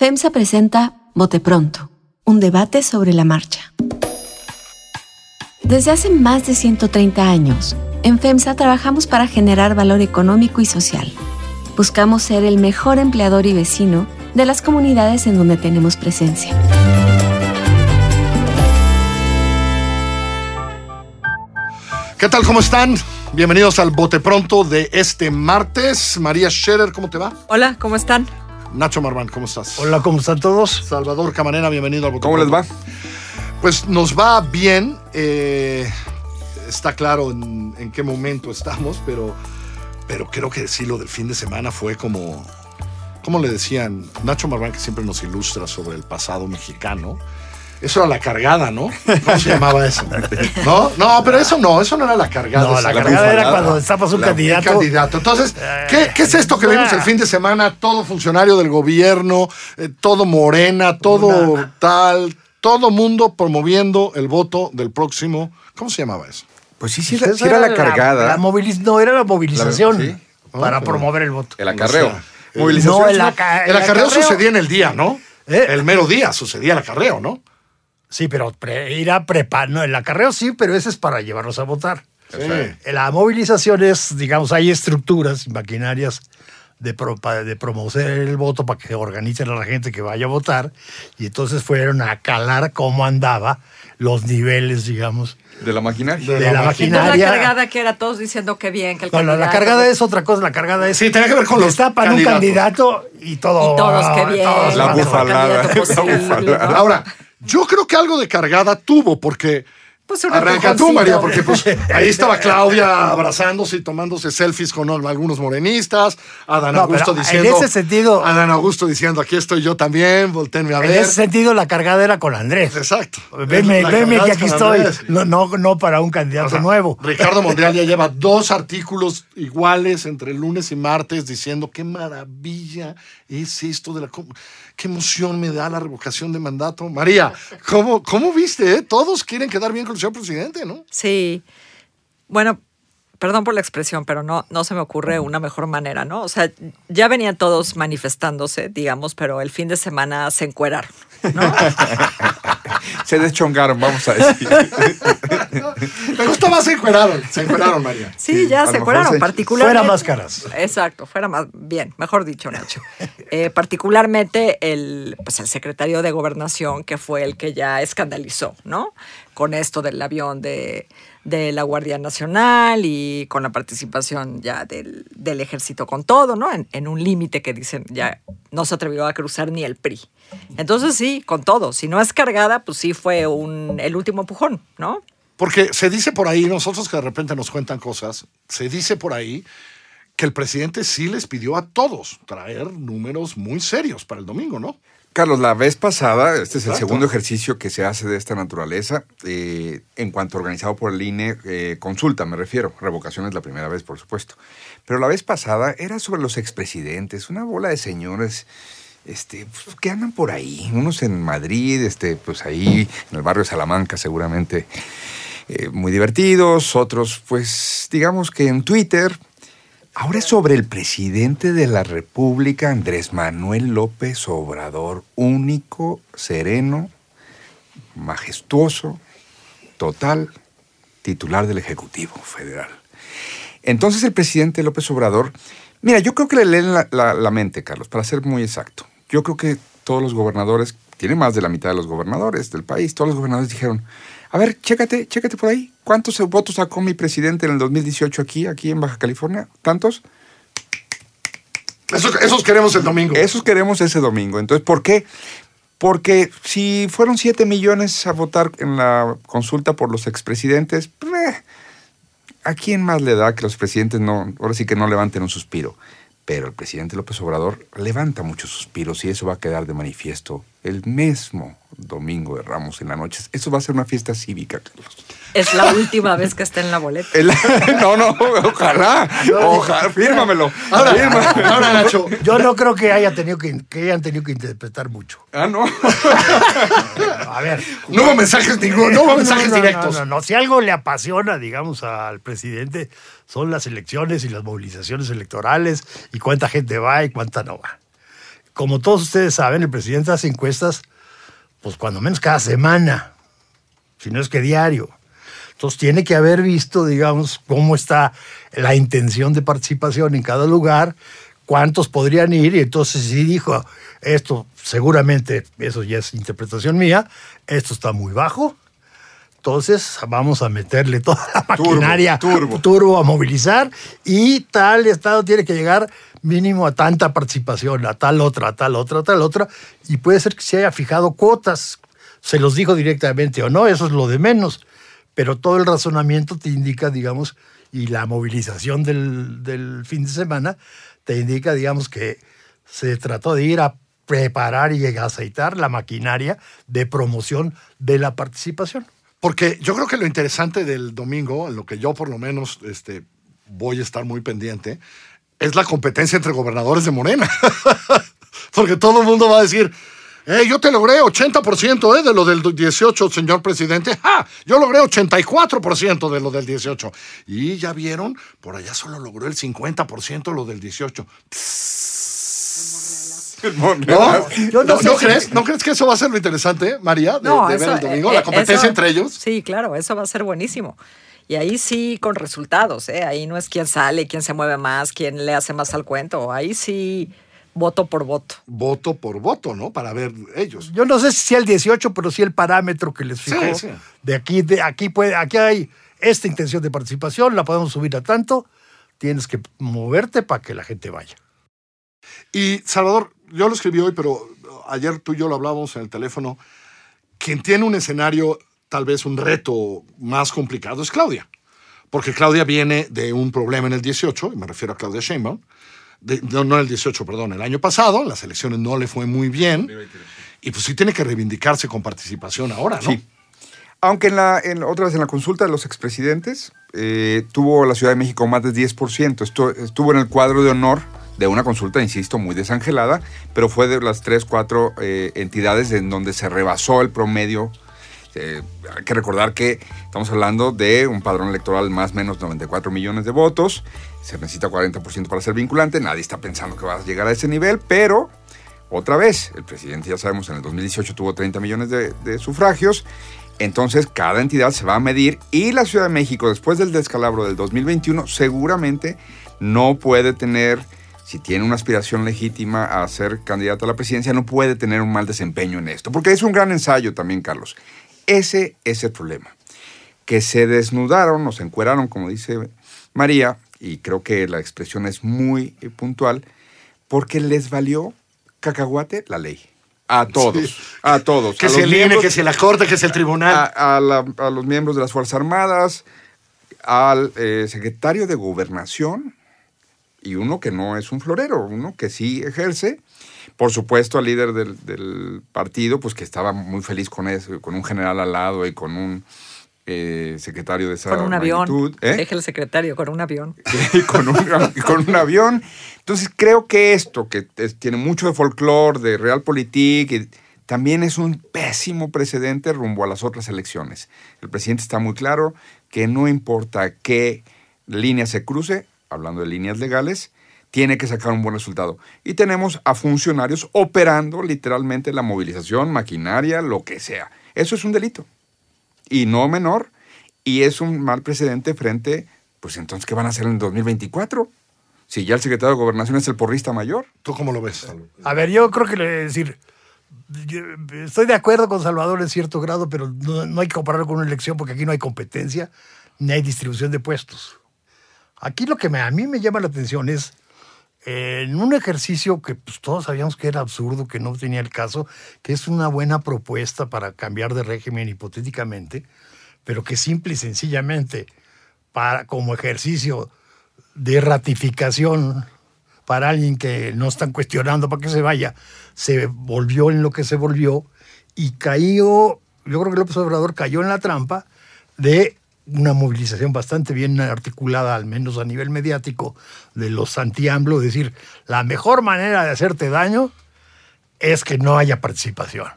FEMSA presenta Bote Pronto, un debate sobre la marcha. Desde hace más de 130 años, en FEMSA trabajamos para generar valor económico y social. Buscamos ser el mejor empleador y vecino de las comunidades en donde tenemos presencia. ¿Qué tal? ¿Cómo están? Bienvenidos al Bote Pronto de este martes. María Scherer, ¿cómo te va? Hola, ¿cómo están? Nacho Marván, ¿cómo estás? Hola, ¿cómo están todos? Salvador Camarena, bienvenido al Bote ¿Cómo les va? Pues nos va bien. eh, está claro en, en qué momento estamos, pero, pero creo que sí, lo del fin de semana fue como. ¿Cómo le decían? Nacho Marván, que siempre nos ilustra sobre el pasado mexicano. Eso era la cargada, ¿no? ¿Cómo se llamaba eso? No, no, pero eso no, eso no era la cargada. No, la cargada era cuando destapas un La- candidato. un candidato. Entonces, ¿qué, qué es esto que vimos el fin de semana? Todo funcionario del gobierno, eh, todo morena, todo Una- tal, todo mundo promoviendo el voto del próximo. ¿Cómo se llamaba eso? Pues sí, sí, Esa era, sí era la cargada. la moviliz- no, era la movilización La- sí. para Ah, promover el voto. el acarreo. O sea, Movilización. no, el aca- El acarreo sucedía en el día, ¿no? ¿Eh? El mero día sucedía el acarreo, ¿no? Sí, pero pre- ir a prepa, no, el acarreo sí, pero ese es para llevarlos a votar. Sí. La movilización es, digamos, hay estructuras, maquinarias de, pro- de promover el voto para que organicen a la gente que vaya a votar. Y entonces fueron a calar cómo andaba los niveles, digamos. De la maquinaria. De De la la máquina. Entonces la maquinaria. cargada que era todos diciendo que bien, que el No, no, la cargada es otra cosa, la cargada es. Sí, tenía que ver con los Destapan un candidatos. candidato y todo. Y todos, qué bien. todos La bufalada. posible, La bufalada. ¿no? Ahora, yo creo que algo de cargada tuvo, porque. Pues Arranca tú. María, porque pues ahí estaba Claudia abrazándose y tomándose selfies con algunos morenistas, Adán No, Augusto pero en diciendo. ese sentido- Adán Augusto diciendo, aquí estoy yo también, voltenme a En ver. ese sentido, la cargada era con Andrés. Exacto. Veme, veme que aquí estoy. Andrés. No, no, no para un candidato O sea, nuevo. Ricardo Monreal ya lleva dos artículos iguales entre lunes y martes diciendo qué maravilla es esto de la... Qué emoción me da la revocación de mandato. María, ¿cómo, cómo viste? eh? Todos quieren quedar bien con el señor presidente, ¿no? Sí. Bueno, perdón por la expresión, pero no, no se me ocurre una mejor manera, ¿no? O sea, ya venían todos manifestándose, digamos, pero el fin de semana se encueraron, ¿no? Se deschongaron, vamos a decir. Me gusta más se encueraron. Se encueraron, María. Sí, Sí, ya se encueraron, se- particularmente. Fuera máscaras. Exacto, fuera más bien, mejor dicho, Nacho. Eh, particularmente el, pues el secretario de Gobernación, que fue el que ya escandalizó, ¿no? Con esto del avión de, de la Guardia Nacional y con la participación ya del, del ejército con todo, ¿no? En, un límite que dicen ya no se atrevió a cruzar ni el PRI. Entonces sí, con todo. Si no es cargada, pues sí fue un, el último empujón, ¿no? Porque se dice por ahí, nosotros que de repente nos cuentan cosas, se dice por ahí que el presidente sí les pidió a todos traer números muy serios para el domingo, ¿no? Carlos, la vez pasada, este es el segundo ejercicio que se hace de esta naturaleza, eh, en cuanto organizado por el INE, eh, consulta me refiero, revocación es la primera vez, por supuesto. Pero la vez pasada era sobre los expresidentes, una bola de señores este, pues, que andan por ahí, unos en Madrid, este, pues ahí en el barrio Salamanca seguramente eh, muy divertidos, otros pues digamos que en Twitter. Ahora es sobre el presidente de la República, Andrés Manuel López Obrador, único, sereno, majestuoso, total, titular del Ejecutivo Federal. Entonces el presidente López Obrador, mira, yo creo que le leen la, mente, Carlos, para ser muy exacto. Yo creo que todos los gobernadores, tiene más de la mitad de los gobernadores del país, todos los gobernadores dijeron, a ver, chécate, chécate por ahí, ¿cuántos votos sacó mi presidente en el 2018 aquí, aquí en Baja California? ¿Tantos? Eso- esos queremos el domingo. Esos queremos ese domingo. Entonces, ¿por qué? Porque si fueron 7 millones a votar en la consulta por los expresidentes, eh, ¿a quién más le da que los presidentes no, ahora sí que no levanten un suspiro? Pero el presidente López Obrador levanta muchos suspiros y eso va a quedar de manifiesto el mismo domingo de Ramos en la noche. Eso va a ser una fiesta cívica, Carlos. Es la última vez que está en la boleta. El- no, no, ojalá, ojalá, fírmamelo. Ahora, fírmamelo. ahora, Nacho, Yo no creo que, haya tenido que, que hayan tenido que interpretar mucho. Ah, no. A ver. no hubo mensajes ninguno, no hubo mensajes no, no, directos. No, no, no. Si algo le apasiona, digamos, al presidente, son las elecciones y las movilizaciones electorales y cuánta gente va y cuánta no va. como todos ustedes saben, el presidente hace encuestas, pues cuando menos cada semana, si no es que diario. Entonces tiene que haber visto, digamos, cómo está la intención de participación en cada lugar, cuántos podrían ir, y entonces sí dijo, esto seguramente, eso ya es interpretación mía, esto está muy bajo, entonces vamos a meterle toda la maquinaria turbo. turbo a movilizar y tal estado tiene que llegar mínimo a tanta participación, a tal otra, a tal otra, a tal otra, y puede ser que se haya fijado cuotas, se los dijo directamente o no, eso es lo de menos, pero todo el razonamiento te indica, digamos, y la movilización del, del fin de semana te indica, digamos, que se trató de ir a preparar y aceitar la maquinaria de promoción de la participación. Porque yo creo que lo interesante del domingo, en lo que yo por lo menos este, voy a estar muy pendiente, es la competencia entre gobernadores de Morena. Porque todo el mundo va a decir, eh, yo te logré 80% eh, de lo del 18, señor presidente. ¡Ja! Yo logré 84% de lo del 18. Y ya vieron, por allá solo logró el 50% lo del 18. ¿No? Yo no ¿No, sé no si- crees, ¿No crees que eso va a ser lo interesante, María, de, No, de ver el domingo? eh, la competencia eso- entre ellos. Sí, claro, eso va a ser buenísimo. Y ahí sí con resultados, ¿eh? Ahí no es quién sale, quién se mueve más, quién le hace más al cuento. Ahí sí voto por voto. Voto por voto, ¿no? Para ver ellos. Yo no sé si sea el 18, pero sí el parámetro que les fijó. Sí, sí. De aquí, de aquí puede, aquí hay esta intención de participación, la podemos subir a tanto. Tienes que moverte para que la gente vaya. Y Salvador, yo lo escribí hoy, pero ayer tú y yo lo hablábamos en el teléfono. Quien tiene un escenario, tal vez un reto más complicado, es Claudia. Porque Claudia viene de un problema en el 18, y me refiero a Claudia Sheinbaum. De- no, no el 18, perdón, el año pasado, las elecciones no le fue muy bien. Y pues sí tiene que reivindicarse con participación ahora, ¿no? Sí. Aunque en la, en, otra vez en la consulta de los expresidentes, eh, tuvo la Ciudad de México más del 10%. Esto, estuvo en el cuadro de honor de una consulta, insisto, muy desangelada, pero fue de las tres, cuatro eh, entidades en donde se rebasó el promedio. Eh, hay que recordar que estamos hablando de un padrón electoral más o menos 94 millones de votos. Se necesita 40% para ser vinculante. Nadie está pensando que va a llegar a ese nivel, pero otra vez, el presidente, ya sabemos, en el 2018 tuvo 30 millones de, de sufragios. Entonces, cada entidad se va a medir y la Ciudad de México, después del descalabro del 2021, seguramente no puede tener, si tiene una aspiración legítima a ser candidata a la presidencia, no puede tener un mal desempeño en esto. Porque es un gran ensayo también, Carlos. Ese es el problema. Que se desnudaron o se encueraron, como dice María, y creo que la expresión es muy puntual, porque les valió cacahuate la ley. A todos, Sí. a todos. Que a si los el INE, miembros- que si la Corte, que si el Tribunal. a, a la- a los miembros de las Fuerzas Armadas, al eh, secretario de Gobernación y uno que no es un florero, uno que sí ejerce. Por supuesto, al líder del, del partido, pues que estaba muy feliz con eso, con un general al lado y con un eh, secretario de esa Con un avión. ¿eh? Deje el secretario con un avión. y con un, con un avión. Entonces creo que esto, que tiene mucho de folclore, de realpolitik, y también es un pésimo precedente rumbo a las otras elecciones. El presidente está muy claro que no importa qué línea se cruce, hablando de líneas legales, tiene que sacar un buen resultado. Y tenemos a funcionarios operando literalmente la movilización, maquinaria, lo que sea. Eso es un delito y no menor, y es un mal precedente frente, pues entonces, ¿qué van a hacer en el 2024? Si ya el secretario de Gobernación es el porrista mayor. ¿Tú cómo lo ves? A ver, yo creo que le decir, yo estoy de acuerdo con Salvador en cierto grado, pero no, no hay que compararlo con una elección porque aquí no hay competencia ni hay distribución de puestos. Aquí lo que me- a mí me llama la atención es en un ejercicio que pues, todos sabíamos que era absurdo, que no tenía el caso, que es una buena propuesta para cambiar de régimen hipotéticamente, pero que simple y sencillamente para, como ejercicio de ratificación para alguien que no están cuestionando para que se vaya, se volvió en lo que se volvió y cayó, yo creo que López Obrador cayó en la trampa de una movilización bastante bien articulada, al menos a nivel mediático, de los anti-AMLO, decir, la mejor manera de hacerte daño es que no haya participación.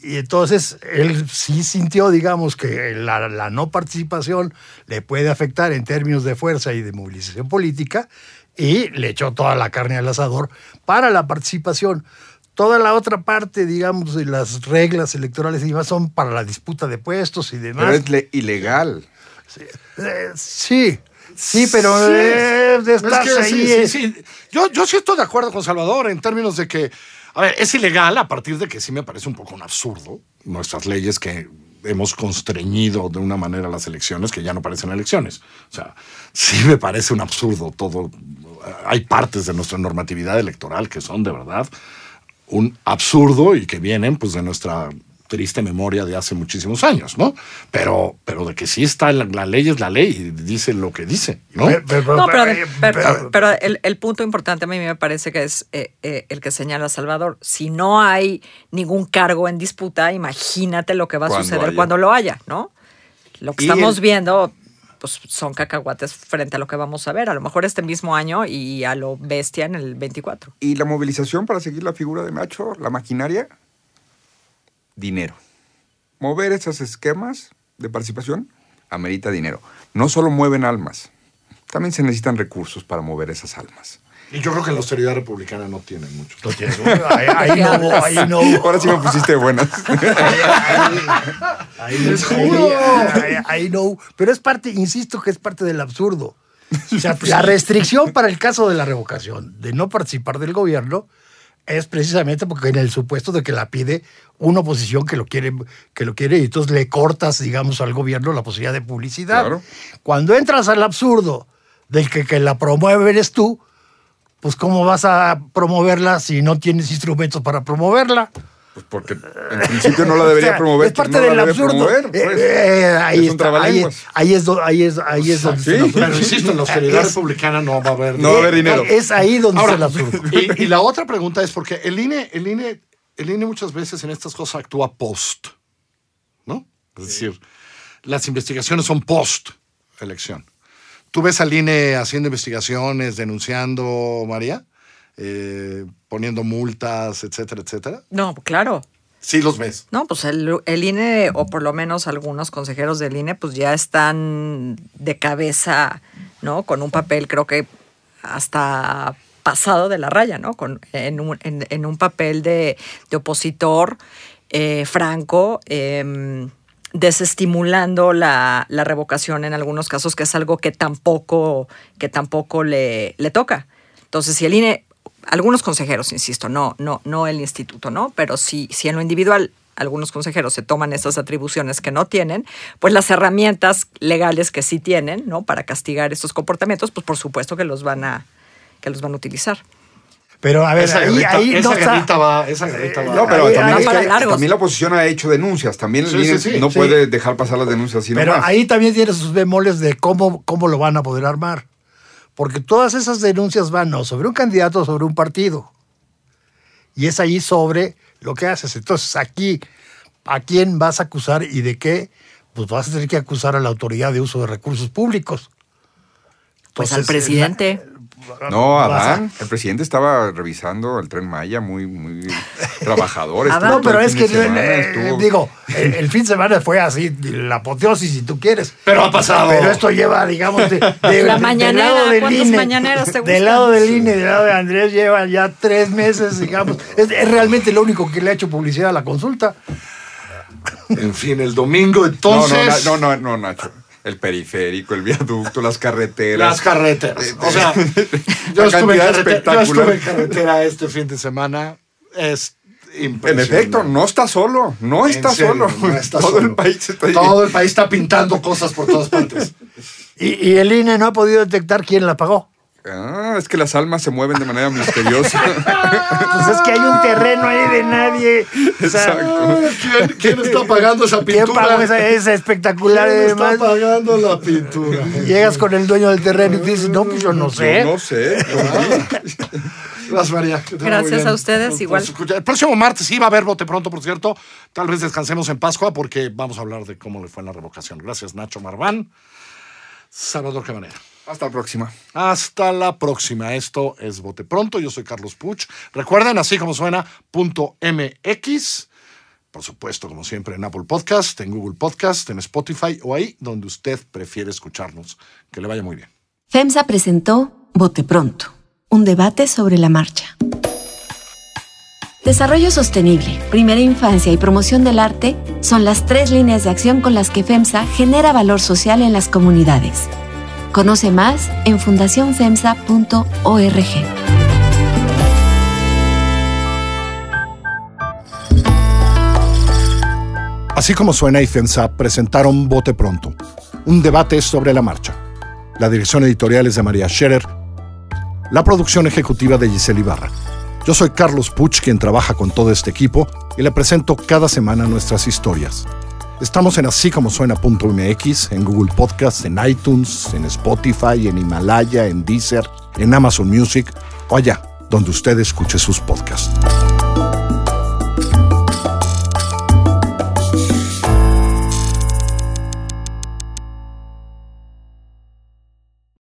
Y entonces él sí sintió, digamos, que la, la no participación le puede afectar en términos de fuerza y de movilización política. y le echó toda la carne al asador para la participación. Toda la otra parte, digamos, de las reglas electorales y demás son para la disputa de puestos y demás. Pero es le- ilegal. Eh, sí, sí, pero Sí. eh, Es que ahí. sí, eh. sí, sí. Yo, yo sí estoy de acuerdo con Salvador en términos de que, a ver, es ilegal a partir de que sí me parece un poco un absurdo nuestras leyes que hemos constreñido de una manera las elecciones que ya no parecen elecciones. O sea, sí me parece un absurdo todo. Hay partes de nuestra normatividad electoral que son de verdad un absurdo y que vienen pues de nuestra triste memoria de hace muchísimos años, ¿no? Pero, pero de que sí está la, la ley es la ley y dice lo que dice, ¿no? Pero- pero- No, pero, pero- pero- pero el, el punto importante a mí me parece que es eh, eh, el que señala Salvador. Si no hay ningún cargo en disputa, imagínate lo que va a Cuando suceder haya. cuando lo haya, ¿no? Lo que Y estamos el- viendo pues, son cacahuates frente a lo que vamos a ver, a lo mejor este mismo año y a lo bestia en el 24. ¿Y la movilización para seguir la figura de Nacho, la maquinaria? Dinero. Mover esos esquemas de participación amerita dinero. No solo mueven almas, también se necesitan recursos para mover esas almas. Y yo creo que la austeridad republicana no tiene mucho. Lo tienes. Ahí, ahí no ahí no. Ahora sí me pusiste buenas. Ahí, ahí- ahí- ahí no. Pero es parte, insisto que es parte del absurdo. O sea, la restricción para el caso de la revocación, de no participar del gobierno, es precisamente porque en el supuesto de que la pide una oposición que lo quiere, que lo quiere, y entonces le cortas, digamos, al gobierno la posibilidad de publicidad. Claro. Cuando entras al absurdo del que, que la promueve eres tú, pues ¿cómo vas a promoverla si no tienes instrumentos para promoverla? Pues porque en principio no la debería O sea, promover. Es parte no la del absurdo. promover, Eh, pues. eh, ahí, Es un está, ahí, ahí es do- ahí es ahí es donde Sí. absurdo. Pero insisto, en la austeridad Es- republicana no va a haber. No va a haber dinero. Es ahí donde Ahora, está el absurdo. y, y la otra pregunta es porque el INE, el INE, el INE muchas veces en estas cosas actúa post, ¿no? Es decir, las investigaciones son post elección. ¿Tú ves al INE haciendo investigaciones, denunciando, María? Eh, poniendo multas, etcétera, etcétera. No, claro. Sí los ves. No, pues el, el INE, o por lo menos algunos consejeros del INE, pues ya están de cabeza, ¿no? Con un papel, creo que hasta pasado de la raya, ¿no? Con, en, un, en- en un papel de, de opositor eh, franco, em, desestimulando la, la revocación en algunos casos, que es algo que tampoco, que tampoco le, le toca. Entonces, si el INE, algunos consejeros, insisto, no, no, no el instituto, ¿no? Pero si, si en lo individual algunos consejeros se toman estas atribuciones que no tienen, pues las herramientas legales que sí tienen, ¿no? Para castigar estos comportamientos, pues por supuesto que los van a, que los van a utilizar. Pero a ver, esa ahí, guerrita, ahí esa no está- guerrita va, esa guerrita va. No, pero Ahí- también, ahí- es que- también la oposición ha hecho denuncias. También el Sí, sí, sí, no sí. puede dejar pasar las denuncias así Pero ahí también tiene sus bemoles de cómo, cómo lo van a poder armar. Porque todas esas denuncias van no sobre un candidato o sobre un partido. Y es ahí sobre lo que haces. Entonces, aquí, ¿a quién vas a acusar y de qué? Pues vas a tener que acusar a la autoridad de uso de recursos públicos. Pues al presidente. No, Adán, el presidente estaba revisando el tren Maya, muy, muy trabajador. Adán. No, pero es que, de semana, eh, estuvo- digo, el, el fin de semana fue así, la apoteosis, si tú quieres. Pero ha pasado. Pero esto lleva, digamos, de, de- La de- del mañanera, lado del ¿cuántas INE, mañaneras te Del gustan? lado del INE, del lado de Andrés, lleva ya tres meses, digamos. Es, es realmente lo único que le ha hecho publicidad a la consulta. En fin, el domingo, No, entonces. no, no, no, no, Nacho. El periférico, el viaducto, las carreteras. Las carreteras. O sea, yo estuve, en carretera, yo estuve en carretera este fin de semana. Es En impresionante. efecto, no está solo, no está serio, solo. no está Todo solo. el país está Todo el país está pintando cosas por todas partes. Y, y el INE no ha podido detectar quién la pagó. Ah, es que las almas se mueven de manera misteriosa. Pues es que hay un terreno ahí de nadie. O sea, Exacto. ¿Quién, quién está pagando esa ¿Quién pintura? pagó esa, esa espectacular? ¿Quién está además? pagando la pintura? Llegas con el dueño del terreno y dices, no, pues yo no sé. Yo no sé. Gracias, María. Gracias a ustedes, Por- igual. El próximo martes sí va a haber bote pronto, por cierto. Tal vez descansemos en Pascua porque vamos a hablar de cómo le fue en la revocación. Gracias, Nacho Marván. Salvador Cabanera. Hasta la próxima. Hasta la próxima. Esto es Bote Pronto. Yo soy Carlos Puch. Recuerden, así como suena, punto MX. Por supuesto, como siempre, en Apple Podcast, en Google Podcast, en Spotify o ahí donde usted prefiere escucharnos. Que le vaya muy bien. FEMSA presentó Bote Pronto, un debate sobre la marcha. Desarrollo sostenible, primera infancia y promoción del arte son las tres líneas de acción con las que FEMSA genera valor social en las comunidades. Conoce más en fundacionfemsa.org. Así como suena y FEMSA presentaron Bote Pronto, un debate sobre la marcha. La dirección editorial es de María Scherer, la producción ejecutiva de Giselle Ibarra. Yo soy Carlos Puch, quien trabaja con todo este equipo, y le presento cada semana nuestras historias. Estamos en así como en Google Podcasts, en iTunes, en Spotify, en Himalaya, en Deezer, en Amazon Music o allá donde usted escuche sus podcasts.